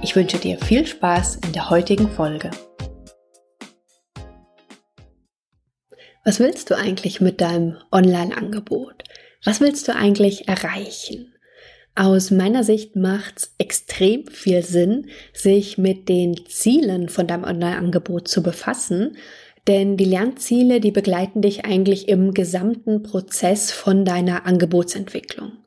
Ich wünsche dir viel Spaß in der heutigen Folge. Was willst du eigentlich mit deinem Online-Angebot? Was willst du eigentlich erreichen? Aus meiner Sicht macht es extrem viel Sinn, sich mit den Zielen von deinem Online-Angebot zu befassen, denn die Lernziele, die begleiten dich eigentlich im gesamten Prozess von deiner Angebotsentwicklung.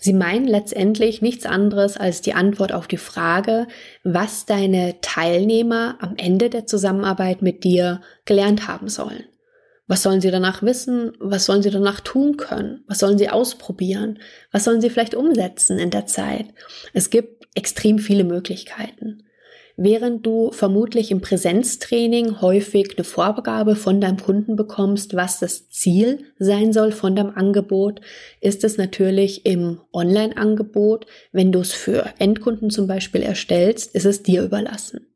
Sie meinen letztendlich nichts anderes als die Antwort auf die Frage, was deine Teilnehmer am Ende der Zusammenarbeit mit dir gelernt haben sollen. Was sollen sie danach wissen? Was sollen sie danach tun können? Was sollen sie ausprobieren? Was sollen sie vielleicht umsetzen in der Zeit? Es gibt extrem viele Möglichkeiten. Während du vermutlich im Präsenztraining häufig eine Vorgabe von deinem Kunden bekommst, was das Ziel sein soll von deinem Angebot, ist es natürlich im Online-Angebot, wenn du es für Endkunden zum Beispiel erstellst, ist es dir überlassen.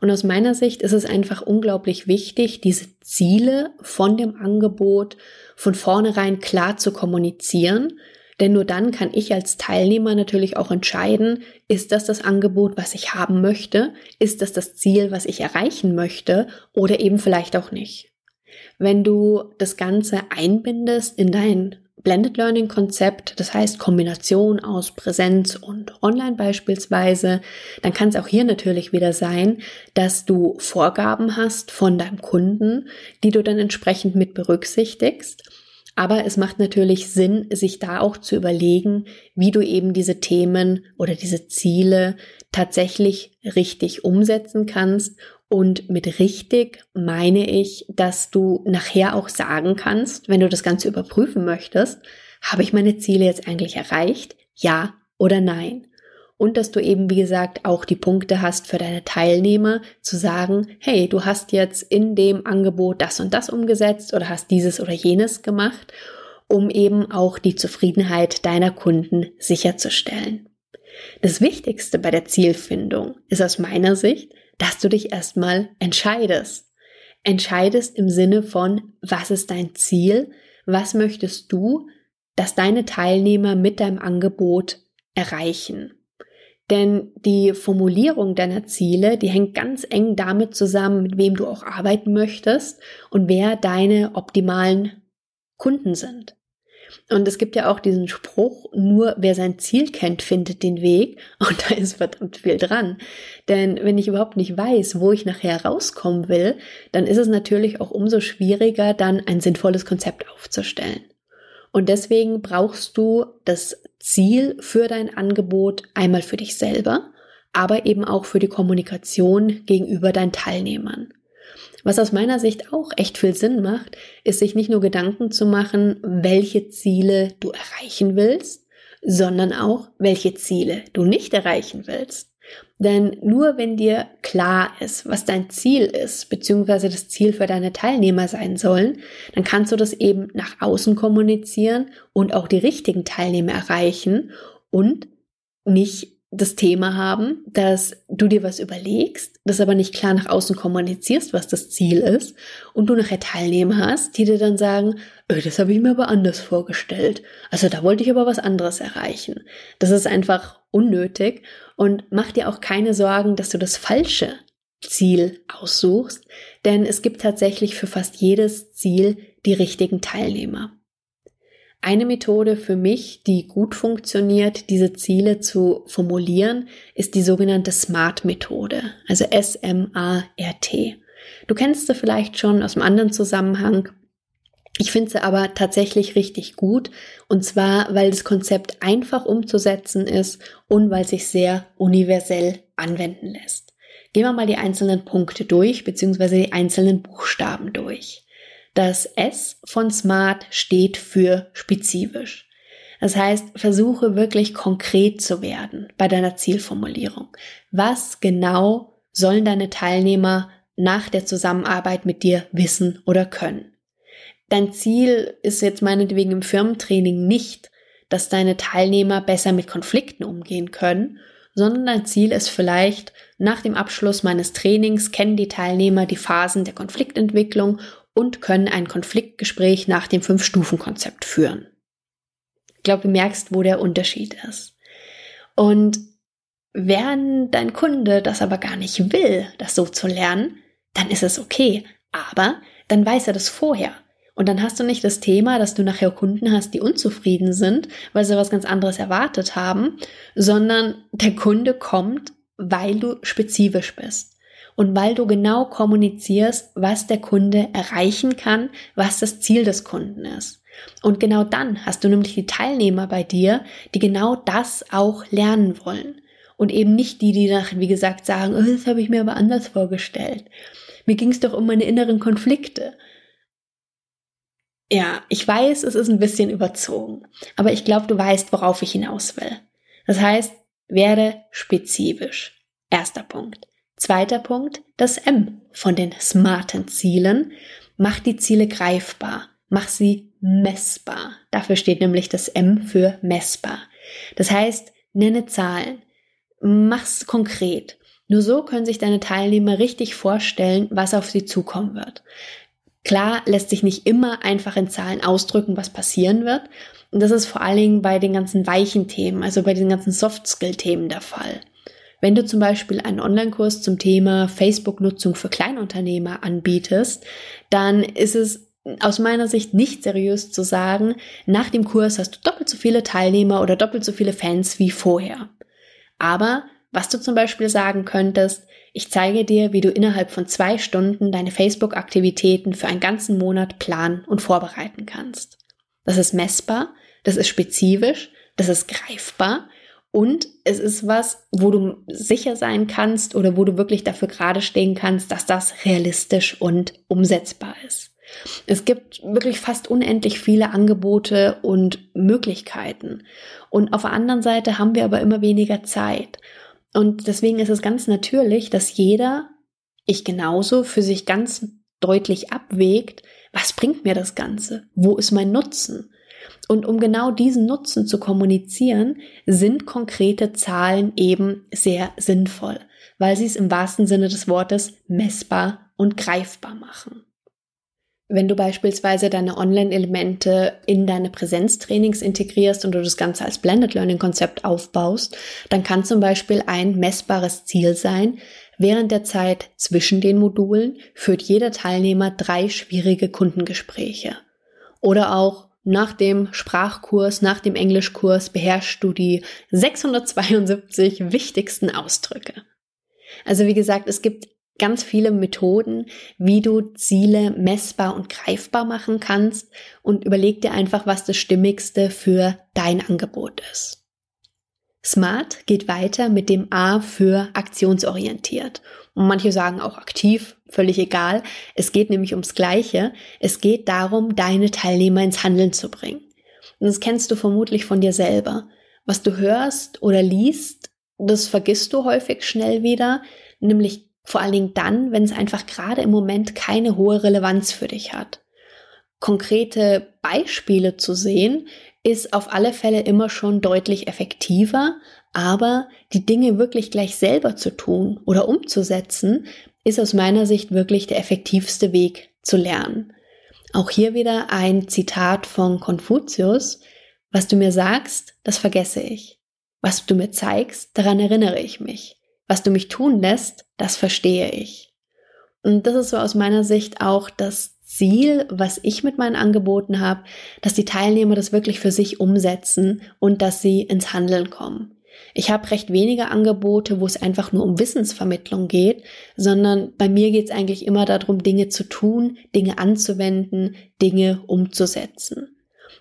Und aus meiner Sicht ist es einfach unglaublich wichtig, diese Ziele von dem Angebot von vornherein klar zu kommunizieren, denn nur dann kann ich als Teilnehmer natürlich auch entscheiden, ist das das Angebot, was ich haben möchte? Ist das das Ziel, was ich erreichen möchte? Oder eben vielleicht auch nicht. Wenn du das Ganze einbindest in dein Blended Learning Konzept, das heißt Kombination aus Präsenz und Online beispielsweise, dann kann es auch hier natürlich wieder sein, dass du Vorgaben hast von deinem Kunden, die du dann entsprechend mit berücksichtigst aber es macht natürlich Sinn, sich da auch zu überlegen, wie du eben diese Themen oder diese Ziele tatsächlich richtig umsetzen kannst. Und mit richtig meine ich, dass du nachher auch sagen kannst, wenn du das Ganze überprüfen möchtest, habe ich meine Ziele jetzt eigentlich erreicht? Ja oder nein? Und dass du eben, wie gesagt, auch die Punkte hast für deine Teilnehmer zu sagen, hey, du hast jetzt in dem Angebot das und das umgesetzt oder hast dieses oder jenes gemacht, um eben auch die Zufriedenheit deiner Kunden sicherzustellen. Das Wichtigste bei der Zielfindung ist aus meiner Sicht, dass du dich erstmal entscheidest. Entscheidest im Sinne von, was ist dein Ziel? Was möchtest du, dass deine Teilnehmer mit deinem Angebot erreichen? Denn die Formulierung deiner Ziele, die hängt ganz eng damit zusammen, mit wem du auch arbeiten möchtest und wer deine optimalen Kunden sind. Und es gibt ja auch diesen Spruch, nur wer sein Ziel kennt, findet den Weg. Und da ist verdammt viel dran. Denn wenn ich überhaupt nicht weiß, wo ich nachher rauskommen will, dann ist es natürlich auch umso schwieriger, dann ein sinnvolles Konzept aufzustellen. Und deswegen brauchst du das Ziel für dein Angebot einmal für dich selber, aber eben auch für die Kommunikation gegenüber deinen Teilnehmern. Was aus meiner Sicht auch echt viel Sinn macht, ist sich nicht nur Gedanken zu machen, welche Ziele du erreichen willst, sondern auch, welche Ziele du nicht erreichen willst. Denn nur wenn dir klar ist, was dein Ziel ist, beziehungsweise das Ziel für deine Teilnehmer sein sollen, dann kannst du das eben nach außen kommunizieren und auch die richtigen Teilnehmer erreichen und nicht das Thema haben, dass du dir was überlegst, das aber nicht klar nach außen kommunizierst, was das Ziel ist, und du nachher Teilnehmer hast, die dir dann sagen, öh, das habe ich mir aber anders vorgestellt. Also da wollte ich aber was anderes erreichen. Das ist einfach unnötig und mach dir auch keine Sorgen, dass du das falsche Ziel aussuchst, denn es gibt tatsächlich für fast jedes Ziel die richtigen Teilnehmer. Eine Methode für mich, die gut funktioniert, diese Ziele zu formulieren, ist die sogenannte SMART-Methode, also S-M-A-R-T. Du kennst sie vielleicht schon aus einem anderen Zusammenhang. Ich finde sie aber tatsächlich richtig gut und zwar, weil das Konzept einfach umzusetzen ist und weil sich sehr universell anwenden lässt. Gehen wir mal die einzelnen Punkte durch, beziehungsweise die einzelnen Buchstaben durch. Das S von Smart steht für spezifisch. Das heißt, versuche wirklich konkret zu werden bei deiner Zielformulierung. Was genau sollen deine Teilnehmer nach der Zusammenarbeit mit dir wissen oder können. Dein Ziel ist jetzt meinetwegen im Firmentraining nicht, dass deine Teilnehmer besser mit Konflikten umgehen können, sondern dein Ziel ist vielleicht, nach dem Abschluss meines Trainings kennen die Teilnehmer die Phasen der Konfliktentwicklung und können ein Konfliktgespräch nach dem Fünf-Stufen-Konzept führen. Ich glaube, du merkst, wo der Unterschied ist. Und wenn dein Kunde das aber gar nicht will, das so zu lernen, dann ist es okay. Aber dann weiß er das vorher. Und dann hast du nicht das Thema, dass du nachher Kunden hast, die unzufrieden sind, weil sie was ganz anderes erwartet haben, sondern der Kunde kommt, weil du spezifisch bist. Und weil du genau kommunizierst, was der Kunde erreichen kann, was das Ziel des Kunden ist. Und genau dann hast du nämlich die Teilnehmer bei dir, die genau das auch lernen wollen. Und eben nicht die, die nach, wie gesagt, sagen, oh, das habe ich mir aber anders vorgestellt. Mir ging es doch um meine inneren Konflikte. Ja, ich weiß, es ist ein bisschen überzogen, aber ich glaube, du weißt, worauf ich hinaus will. Das heißt, werde spezifisch. Erster Punkt. Zweiter Punkt, das M von den smarten Zielen. Mach die Ziele greifbar. Mach sie messbar. Dafür steht nämlich das M für messbar. Das heißt, nenne Zahlen. Mach's konkret. Nur so können sich deine Teilnehmer richtig vorstellen, was auf sie zukommen wird. Klar lässt sich nicht immer einfach in Zahlen ausdrücken, was passieren wird. Und das ist vor allen Dingen bei den ganzen weichen Themen, also bei den ganzen Soft-Skill-Themen der Fall. Wenn du zum Beispiel einen Online-Kurs zum Thema Facebook-Nutzung für Kleinunternehmer anbietest, dann ist es aus meiner Sicht nicht seriös zu sagen, nach dem Kurs hast du doppelt so viele Teilnehmer oder doppelt so viele Fans wie vorher. Aber was du zum Beispiel sagen könntest, ich zeige dir, wie du innerhalb von zwei Stunden deine Facebook-Aktivitäten für einen ganzen Monat planen und vorbereiten kannst. Das ist messbar, das ist spezifisch, das ist greifbar und es ist was, wo du sicher sein kannst oder wo du wirklich dafür gerade stehen kannst, dass das realistisch und umsetzbar ist. Es gibt wirklich fast unendlich viele Angebote und Möglichkeiten. Und auf der anderen Seite haben wir aber immer weniger Zeit. Und deswegen ist es ganz natürlich, dass jeder, ich genauso, für sich ganz deutlich abwägt, was bringt mir das Ganze? Wo ist mein Nutzen? Und um genau diesen Nutzen zu kommunizieren, sind konkrete Zahlen eben sehr sinnvoll, weil sie es im wahrsten Sinne des Wortes messbar und greifbar machen. Wenn du beispielsweise deine Online-Elemente in deine Präsenztrainings integrierst und du das Ganze als Blended Learning Konzept aufbaust, dann kann zum Beispiel ein messbares Ziel sein, während der Zeit zwischen den Modulen führt jeder Teilnehmer drei schwierige Kundengespräche. Oder auch nach dem Sprachkurs, nach dem Englischkurs beherrschst du die 672 wichtigsten Ausdrücke. Also wie gesagt, es gibt ganz viele Methoden, wie du Ziele messbar und greifbar machen kannst und überleg dir einfach, was das Stimmigste für dein Angebot ist. Smart geht weiter mit dem A für aktionsorientiert. Und manche sagen auch aktiv, völlig egal. Es geht nämlich ums Gleiche. Es geht darum, deine Teilnehmer ins Handeln zu bringen. Und das kennst du vermutlich von dir selber. Was du hörst oder liest, das vergisst du häufig schnell wieder, nämlich vor allen Dingen dann, wenn es einfach gerade im Moment keine hohe Relevanz für dich hat. Konkrete Beispiele zu sehen, ist auf alle Fälle immer schon deutlich effektiver, aber die Dinge wirklich gleich selber zu tun oder umzusetzen, ist aus meiner Sicht wirklich der effektivste Weg zu lernen. Auch hier wieder ein Zitat von Konfuzius. Was du mir sagst, das vergesse ich. Was du mir zeigst, daran erinnere ich mich was du mich tun lässt, das verstehe ich. Und das ist so aus meiner Sicht auch das Ziel, was ich mit meinen Angeboten habe, dass die Teilnehmer das wirklich für sich umsetzen und dass sie ins Handeln kommen. Ich habe recht wenige Angebote, wo es einfach nur um Wissensvermittlung geht, sondern bei mir geht es eigentlich immer darum, Dinge zu tun, Dinge anzuwenden, Dinge umzusetzen.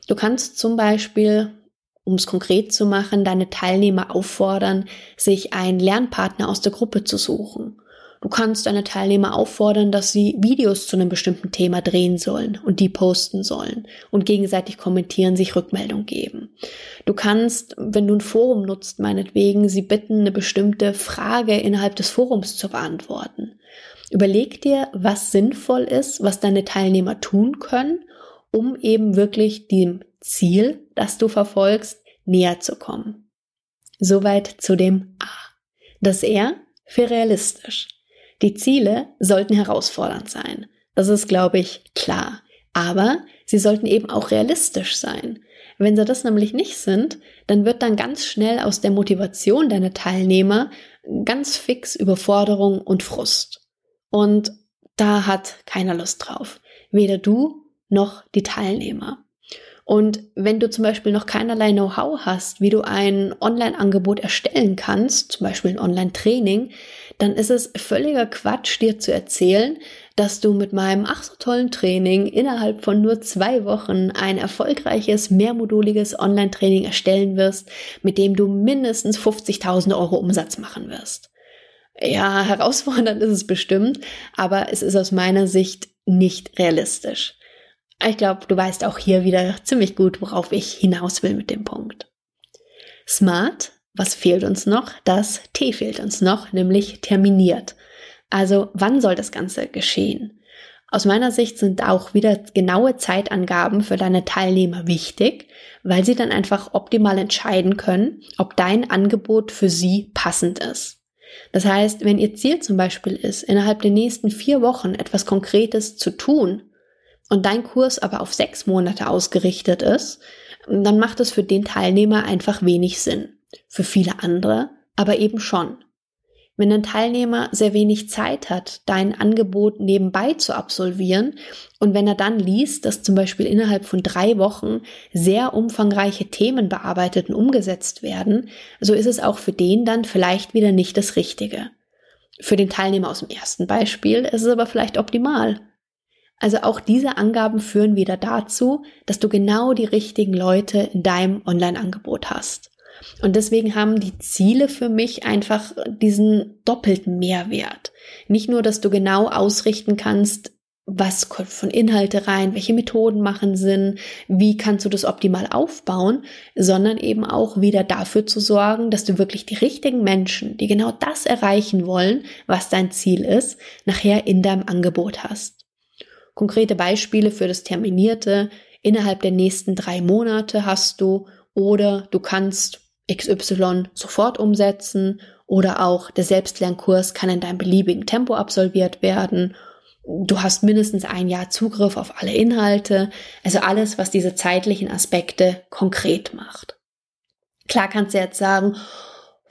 Du kannst zum Beispiel um es konkret zu machen, deine Teilnehmer auffordern, sich einen Lernpartner aus der Gruppe zu suchen. Du kannst deine Teilnehmer auffordern, dass sie Videos zu einem bestimmten Thema drehen sollen und die posten sollen und gegenseitig kommentieren, sich Rückmeldung geben. Du kannst, wenn du ein Forum nutzt, meinetwegen, sie bitten, eine bestimmte Frage innerhalb des Forums zu beantworten. Überleg dir, was sinnvoll ist, was deine Teilnehmer tun können, um eben wirklich dem Ziel, das du verfolgst, näher zu kommen. Soweit zu dem A. Das R für realistisch. Die Ziele sollten herausfordernd sein. Das ist, glaube ich, klar. Aber sie sollten eben auch realistisch sein. Wenn sie das nämlich nicht sind, dann wird dann ganz schnell aus der Motivation deiner Teilnehmer ganz fix Überforderung und Frust. Und da hat keiner Lust drauf. Weder du noch die Teilnehmer. Und wenn du zum Beispiel noch keinerlei Know-how hast, wie du ein Online-Angebot erstellen kannst, zum Beispiel ein Online-Training, dann ist es völliger Quatsch, dir zu erzählen, dass du mit meinem ach so tollen Training innerhalb von nur zwei Wochen ein erfolgreiches, mehrmoduliges Online-Training erstellen wirst, mit dem du mindestens 50.000 Euro Umsatz machen wirst. Ja, herausfordernd ist es bestimmt, aber es ist aus meiner Sicht nicht realistisch. Ich glaube, du weißt auch hier wieder ziemlich gut, worauf ich hinaus will mit dem Punkt. Smart, was fehlt uns noch? Das T fehlt uns noch, nämlich terminiert. Also wann soll das Ganze geschehen? Aus meiner Sicht sind auch wieder genaue Zeitangaben für deine Teilnehmer wichtig, weil sie dann einfach optimal entscheiden können, ob dein Angebot für sie passend ist. Das heißt, wenn ihr Ziel zum Beispiel ist, innerhalb der nächsten vier Wochen etwas Konkretes zu tun, und dein Kurs aber auf sechs Monate ausgerichtet ist, dann macht es für den Teilnehmer einfach wenig Sinn. Für viele andere aber eben schon. Wenn ein Teilnehmer sehr wenig Zeit hat, dein Angebot nebenbei zu absolvieren und wenn er dann liest, dass zum Beispiel innerhalb von drei Wochen sehr umfangreiche Themen bearbeitet und umgesetzt werden, so ist es auch für den dann vielleicht wieder nicht das Richtige. Für den Teilnehmer aus dem ersten Beispiel ist es aber vielleicht optimal. Also auch diese Angaben führen wieder dazu, dass du genau die richtigen Leute in deinem Online-Angebot hast. Und deswegen haben die Ziele für mich einfach diesen doppelten Mehrwert. Nicht nur, dass du genau ausrichten kannst, was kommt von Inhalte rein, welche Methoden machen Sinn, wie kannst du das optimal aufbauen, sondern eben auch wieder dafür zu sorgen, dass du wirklich die richtigen Menschen, die genau das erreichen wollen, was dein Ziel ist, nachher in deinem Angebot hast konkrete Beispiele für das Terminierte innerhalb der nächsten drei Monate hast du oder du kannst XY sofort umsetzen oder auch der Selbstlernkurs kann in deinem beliebigen Tempo absolviert werden. Du hast mindestens ein Jahr Zugriff auf alle Inhalte, also alles, was diese zeitlichen Aspekte konkret macht. Klar kannst du jetzt sagen,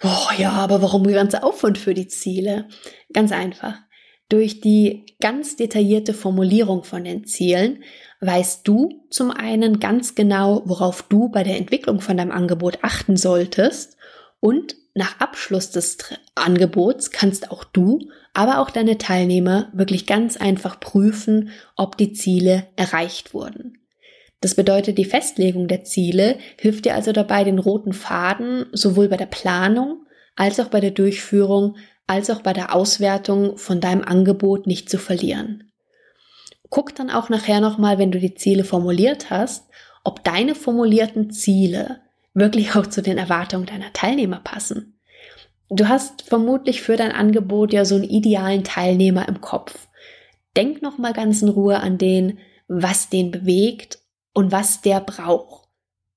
boah, ja, aber warum der ganze Aufwand für die Ziele? Ganz einfach. Durch die ganz detaillierte Formulierung von den Zielen weißt du zum einen ganz genau, worauf du bei der Entwicklung von deinem Angebot achten solltest und nach Abschluss des Angebots kannst auch du, aber auch deine Teilnehmer wirklich ganz einfach prüfen, ob die Ziele erreicht wurden. Das bedeutet, die Festlegung der Ziele hilft dir also dabei, den roten Faden sowohl bei der Planung als auch bei der Durchführung als auch bei der Auswertung von deinem Angebot nicht zu verlieren. Guck dann auch nachher nochmal, wenn du die Ziele formuliert hast, ob deine formulierten Ziele wirklich auch zu den Erwartungen deiner Teilnehmer passen. Du hast vermutlich für dein Angebot ja so einen idealen Teilnehmer im Kopf. Denk nochmal ganz in Ruhe an den, was den bewegt und was der braucht.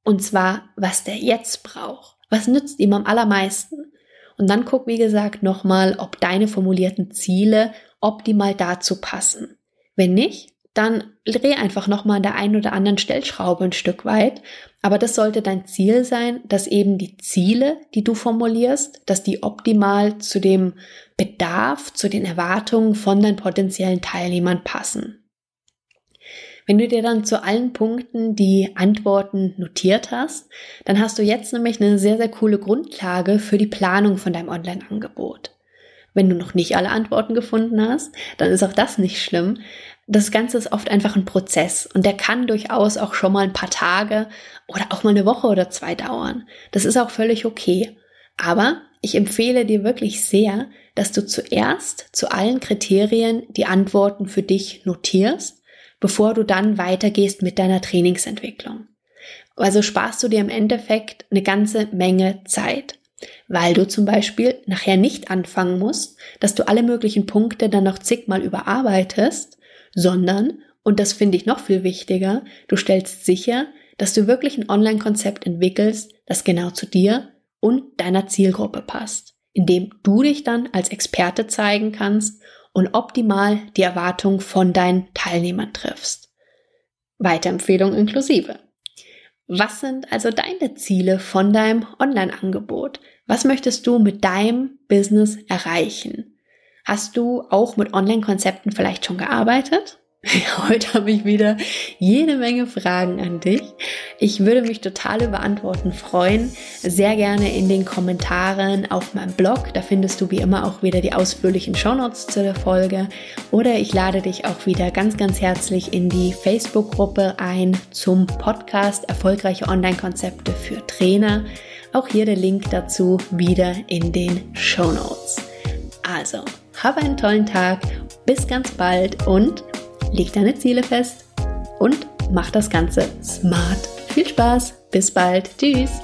Und zwar, was der jetzt braucht. Was nützt ihm am allermeisten? Und dann guck, wie gesagt, nochmal, ob deine formulierten Ziele optimal dazu passen. Wenn nicht, dann dreh einfach nochmal an der einen oder anderen Stellschraube ein Stück weit. Aber das sollte dein Ziel sein, dass eben die Ziele, die du formulierst, dass die optimal zu dem Bedarf, zu den Erwartungen von deinen potenziellen Teilnehmern passen. Wenn du dir dann zu allen Punkten die Antworten notiert hast, dann hast du jetzt nämlich eine sehr, sehr coole Grundlage für die Planung von deinem Online-Angebot. Wenn du noch nicht alle Antworten gefunden hast, dann ist auch das nicht schlimm. Das Ganze ist oft einfach ein Prozess und der kann durchaus auch schon mal ein paar Tage oder auch mal eine Woche oder zwei dauern. Das ist auch völlig okay. Aber ich empfehle dir wirklich sehr, dass du zuerst zu allen Kriterien die Antworten für dich notierst, bevor du dann weitergehst mit deiner Trainingsentwicklung. Also sparst du dir im Endeffekt eine ganze Menge Zeit, weil du zum Beispiel nachher nicht anfangen musst, dass du alle möglichen Punkte dann noch zigmal überarbeitest, sondern, und das finde ich noch viel wichtiger, du stellst sicher, dass du wirklich ein Online-Konzept entwickelst, das genau zu dir und deiner Zielgruppe passt, indem du dich dann als Experte zeigen kannst und optimal die Erwartung von deinen Teilnehmern triffst. Weiterempfehlung inklusive. Was sind also deine Ziele von deinem Online-Angebot? Was möchtest du mit deinem Business erreichen? Hast du auch mit Online-Konzepten vielleicht schon gearbeitet? Heute habe ich wieder jede Menge Fragen an dich. Ich würde mich total über Antworten freuen. Sehr gerne in den Kommentaren auf meinem Blog. Da findest du wie immer auch wieder die ausführlichen Shownotes zu der Folge. Oder ich lade dich auch wieder ganz, ganz herzlich in die Facebook-Gruppe ein zum Podcast Erfolgreiche Online-Konzepte für Trainer. Auch hier der Link dazu wieder in den Shownotes. Also, habe einen tollen Tag. Bis ganz bald und leg deine Ziele fest und mach das Ganze smart. Viel Spaß, bis bald, tschüss.